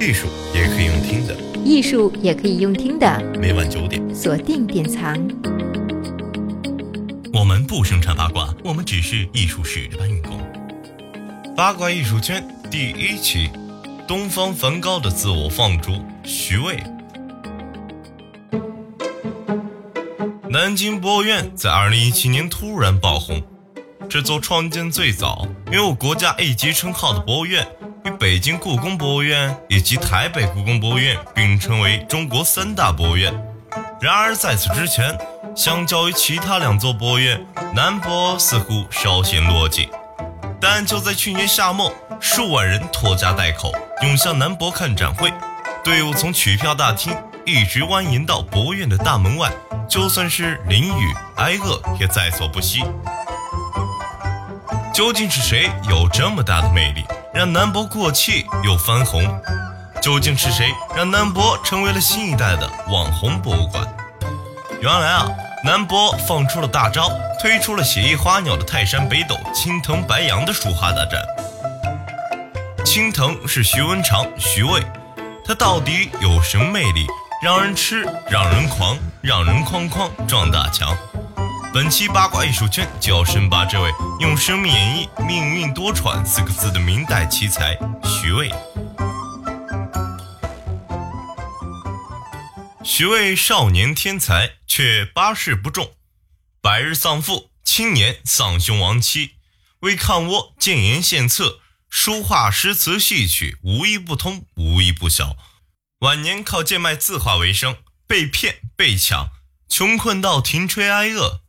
艺术也可以用听的，艺术也可以用听的。每晚九点，锁定典藏。我们不生产八卦，我们只是艺术史的搬运工。八卦艺术圈第一期：东方梵高的自我放逐。徐渭。南京博物院在二零一七年突然爆红。这座创建最早、拥有国家 A 级称号的博物院。与北京故宫博物院以及台北故宫博物院并称为中国三大博物院。然而，在此之前，相较于其他两座博物院，南博似乎稍显落寂。但就在去年夏末，数万人拖家带口涌向南博看展会，队伍从取票大厅一直蜿蜒到博物院的大门外，就算是淋雨挨饿也在所不惜。究竟是谁有这么大的魅力？让南博过气又翻红，究竟是谁让南博成为了新一代的网红博物馆？原来啊，南博放出了大招，推出了写意花鸟的泰山北斗、青藤白杨的书画大展。青藤是徐文长、徐渭，他到底有什么魅力，让人吃，让人狂，让人哐哐撞大墙？本期八卦艺术圈就要深扒这位用生命演绎“命运多舛”四个字的明代奇才徐渭。徐渭少年天才，却八事不中：百日丧父，青年丧兄亡妻，为抗倭建言献策，书画诗词戏曲无一不通，无一不晓。晚年靠贱卖字画为生，被骗被抢，穷困到停炊挨饿。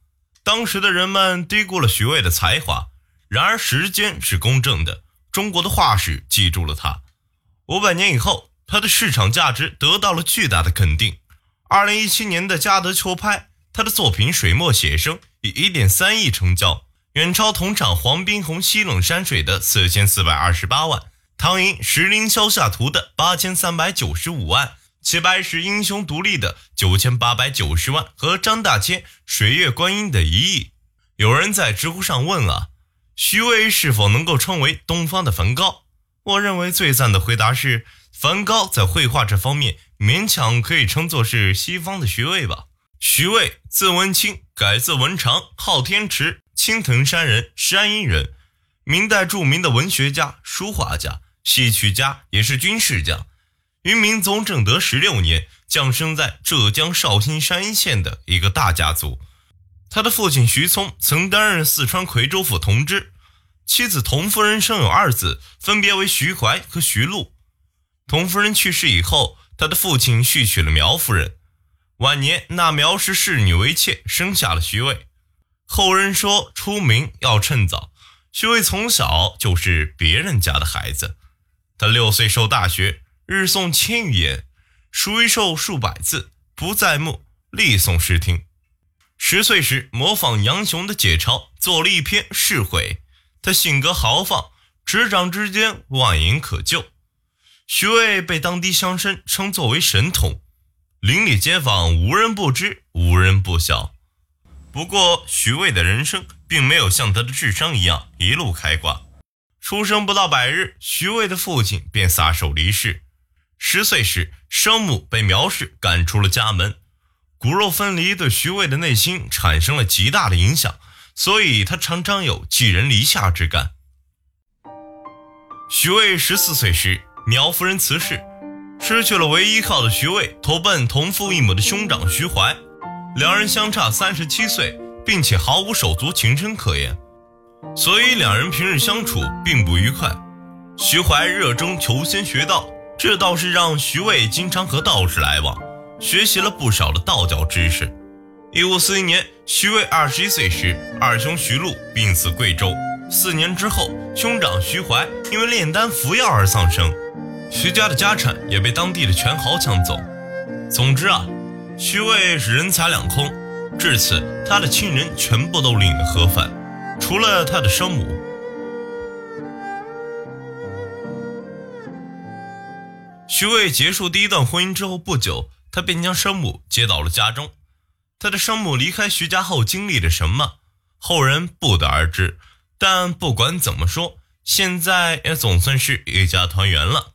当时的人们低估了徐渭的才华，然而时间是公正的，中国的画史记住了他。五百年以后，他的市场价值得到了巨大的肯定。二零一七年的嘉德秋拍，他的作品《水墨写生》以一点三亿成交，远超同场黄宾虹《西冷山水》的四千四百二十八万，唐寅《石林霄下图》的八千三百九十五万。齐白石英雄独立的九千八百九十万和张大千水月观音的一亿，有人在知乎上问啊，徐渭是否能够称为东方的梵高？我认为最赞的回答是，梵高在绘画这方面勉强可以称作是西方的徐渭吧。徐渭字文清，改字文长，号天池，青藤山人，山阴人，明代著名的文学家、书画家、戏曲家，也是军事家。于明宗正德十六年，降生在浙江绍兴山县的一个大家族。他的父亲徐聪曾担任四川夔州府同知，妻子童夫人生有二子，分别为徐怀和徐禄。童夫人去世以后，他的父亲续娶了苗夫人。晚年纳苗氏侍女为妾，生下了徐渭。后人说出名要趁早，徐渭从小就是别人家的孩子。他六岁受大学。日诵千余言，熟一授数百字，不在目，力诵诗听。十岁时模仿杨雄的解嘲，做了一篇《释悔》。他性格豪放，执掌之间万言可救。徐渭被当地乡绅称作为神童，邻里街坊无人不知，无人不晓。不过，徐渭的人生并没有像他的智商一样一路开挂。出生不到百日，徐渭的父亲便撒手离世。十岁时，生母被苗氏赶出了家门，骨肉分离对徐渭的内心产生了极大的影响，所以他常常有寄人篱下之感。徐渭十四岁时，苗夫人辞世，失去了唯一依靠的徐渭投奔同父异母的兄长徐怀，两人相差三十七岁，并且毫无手足情深可言，所以两人平日相处并不愉快。徐怀热衷求仙学道。这倒是让徐渭经常和道士来往，学习了不少的道教知识。一五四一年，徐渭二十一岁时，二兄徐禄病死贵州。四年之后，兄长徐怀因为炼丹服药而丧生，徐家的家产也被当地的权豪抢走。总之啊，徐渭是人财两空。至此，他的亲人全部都领了盒饭，除了他的生母。徐渭结束第一段婚姻之后不久，他便将生母接到了家中。他的生母离开徐家后经历了什么，后人不得而知。但不管怎么说，现在也总算是一家团圆了。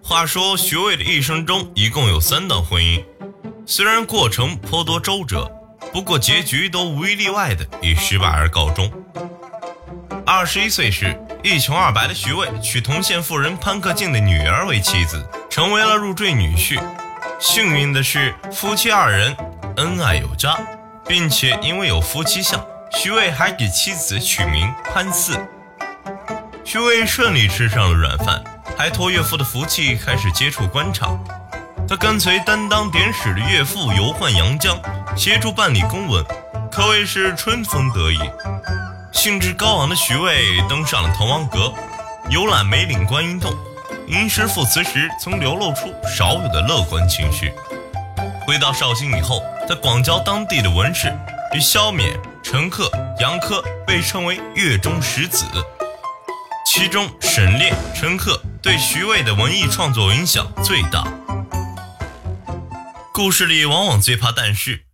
话说徐渭的一生中一共有三段婚姻，虽然过程颇多周折，不过结局都无一例外的以失败而告终。二十一岁时，一穷二白的徐渭娶同县妇人潘克敬的女儿为妻子，成为了入赘女婿。幸运的是，夫妻二人恩爱有加，并且因为有夫妻相，徐渭还给妻子取名潘四。徐渭顺利吃上了软饭。还托岳父的福气开始接触官场，他跟随担当典史的岳父游宦阳江，协助办理公文，可谓是春风得意。兴致高昂的徐渭登上了滕王阁，游览梅岭观音洞，吟诗赋词时曾流露出少有的乐观情绪。回到绍兴以后，他广交当地的文士，与萧冕、陈克、杨科被称为粤中十子。其中，沈炼、陈克对徐渭的文艺创作影响最大。故事里往往最怕但是，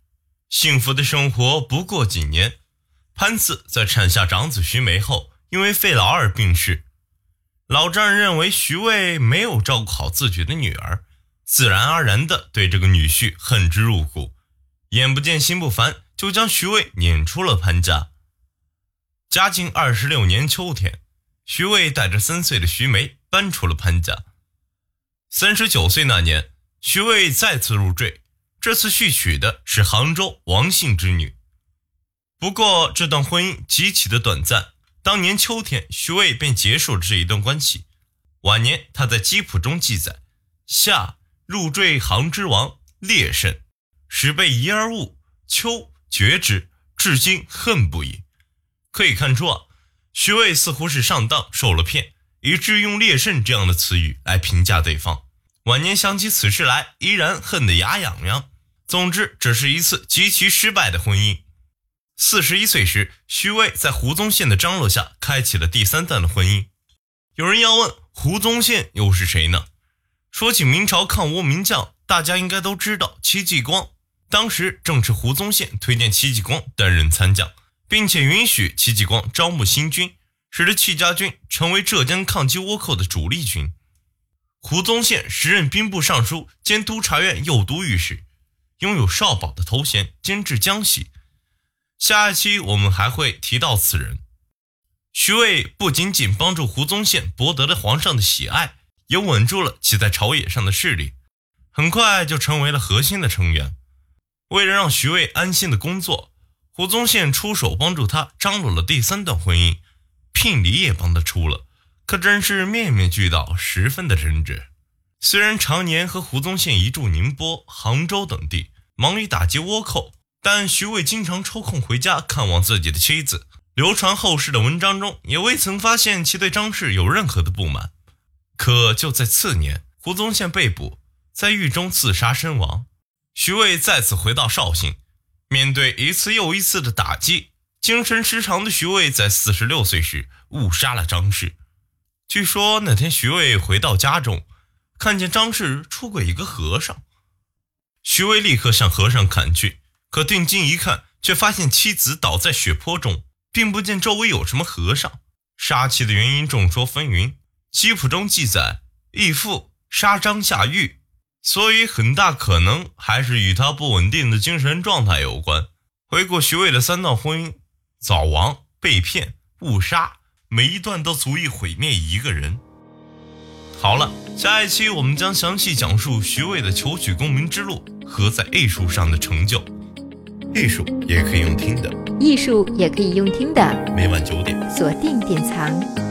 幸福的生活不过几年。潘四在产下长子徐梅后，因为肺痨而病逝。老丈人认为徐渭没有照顾好自己的女儿，自然而然地对这个女婿恨之入骨，眼不见心不烦，就将徐渭撵出了潘家。嘉靖二十六年秋天。徐渭带着三岁的徐梅搬出了潘家。三十九岁那年，徐渭再次入赘，这次续娶的是杭州王姓之女。不过这段婚姻极其的短暂，当年秋天，徐渭便结束了这一段关系。晚年他在吉谱中记载：夏入赘杭之王烈甚，始被疑而误，秋绝之，至今恨不已。可以看出啊。徐渭似乎是上当受了骗，以致用烈甚这样的词语来评价对方。晚年想起此事来，依然恨得牙痒痒。总之，这是一次极其失败的婚姻。四十一岁时，徐渭在胡宗宪的张罗下，开启了第三段的婚姻。有人要问，胡宗宪又是谁呢？说起明朝抗倭名将，大家应该都知道戚继光。当时正是胡宗宪推荐戚继光担任参将。并且允许戚继光招募新军，使得戚家军成为浙江抗击倭寇的主力军。胡宗宪时任兵部尚书兼督察院右都御史，拥有少保的头衔，监制江西。下一期我们还会提到此人。徐渭不仅仅帮助胡宗宪博得了皇上的喜爱，也稳住了其在朝野上的势力，很快就成为了核心的成员。为了让徐渭安心的工作。胡宗宪出手帮助他张罗了第三段婚姻，聘礼也帮他出了，可真是面面俱到，十分的真挚。虽然常年和胡宗宪一住宁波、杭州等地，忙于打击倭寇，但徐渭经常抽空回家看望自己的妻子。流传后世的文章中，也未曾发现其对张氏有任何的不满。可就在次年，胡宗宪被捕，在狱中自杀身亡。徐渭再次回到绍兴。面对一次又一次的打击，精神失常的徐渭在四十六岁时误杀了张氏。据说那天徐渭回到家中，看见张氏出轨一个和尚，徐渭立刻向和尚砍去，可定睛一看，却发现妻子倒在血泊中，并不见周围有什么和尚。杀妻的原因众说纷纭，吉谱中记载义父杀张下狱。所以，很大可能还是与他不稳定的精神状态有关。回顾徐渭的三段婚姻，早亡、被骗、误杀，每一段都足以毁灭一个人。好了，下一期我们将详细讲述徐渭的求取功名之路和在艺术上的成就。艺术也可以用听的，艺术也可以用听的。每晚九点，锁定典藏。